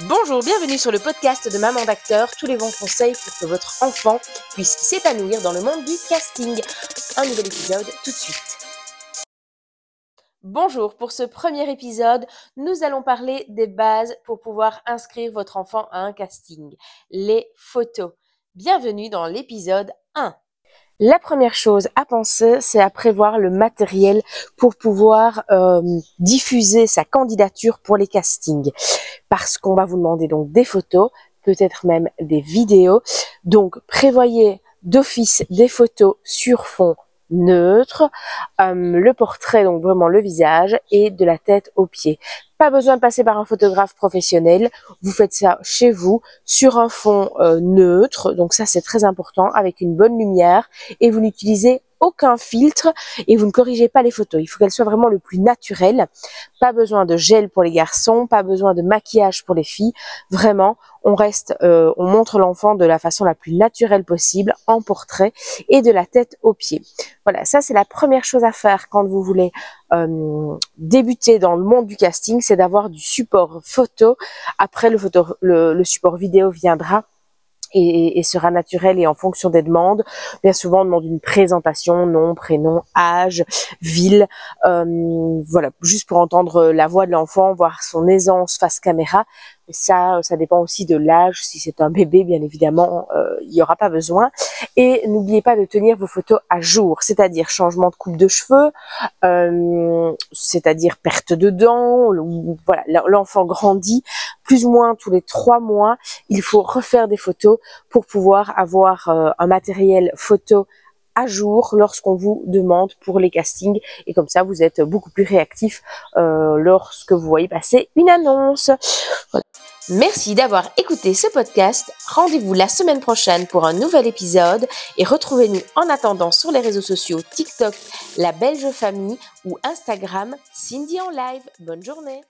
Bonjour, bienvenue sur le podcast de Maman d'acteur, tous les bons conseils pour que votre enfant puisse s'épanouir dans le monde du casting. Un nouvel épisode tout de suite. Bonjour, pour ce premier épisode, nous allons parler des bases pour pouvoir inscrire votre enfant à un casting, les photos. Bienvenue dans l'épisode 1. La première chose à penser, c'est à prévoir le matériel pour pouvoir euh, diffuser sa candidature pour les castings. Parce qu'on va vous demander donc des photos, peut-être même des vidéos. Donc prévoyez d'office des photos sur fond neutre, euh, le portrait, donc vraiment le visage, et de la tête aux pieds. Pas besoin de passer par un photographe professionnel, vous faites ça chez vous, sur un fond euh, neutre, donc ça c'est très important, avec une bonne lumière, et vous n'utilisez aucun filtre et vous ne corrigez pas les photos. Il faut qu'elles soient vraiment le plus naturelles. Pas besoin de gel pour les garçons, pas besoin de maquillage pour les filles. Vraiment, on reste, euh, on montre l'enfant de la façon la plus naturelle possible en portrait et de la tête aux pieds. Voilà, ça c'est la première chose à faire quand vous voulez euh, débuter dans le monde du casting, c'est d'avoir du support photo. Après le, le support vidéo viendra et, sera naturel et en fonction des demandes. Bien souvent, on demande une présentation, nom, prénom, âge, ville, euh, voilà, juste pour entendre la voix de l'enfant, voir son aisance face caméra. Ça, ça dépend aussi de l'âge. Si c'est un bébé, bien évidemment, euh, il n'y aura pas besoin. Et n'oubliez pas de tenir vos photos à jour, c'est-à-dire changement de coupe de cheveux, euh, c'est-à-dire perte de dents. Voilà, l'enfant grandit plus ou moins tous les trois mois. Il faut refaire des photos pour pouvoir avoir euh, un matériel photo à jour lorsqu'on vous demande pour les castings et comme ça vous êtes beaucoup plus réactif euh, lorsque vous voyez passer une annonce. Merci d'avoir écouté ce podcast. Rendez-vous la semaine prochaine pour un nouvel épisode et retrouvez-nous en attendant sur les réseaux sociaux TikTok, La Belge Famille ou Instagram Cindy en live. Bonne journée.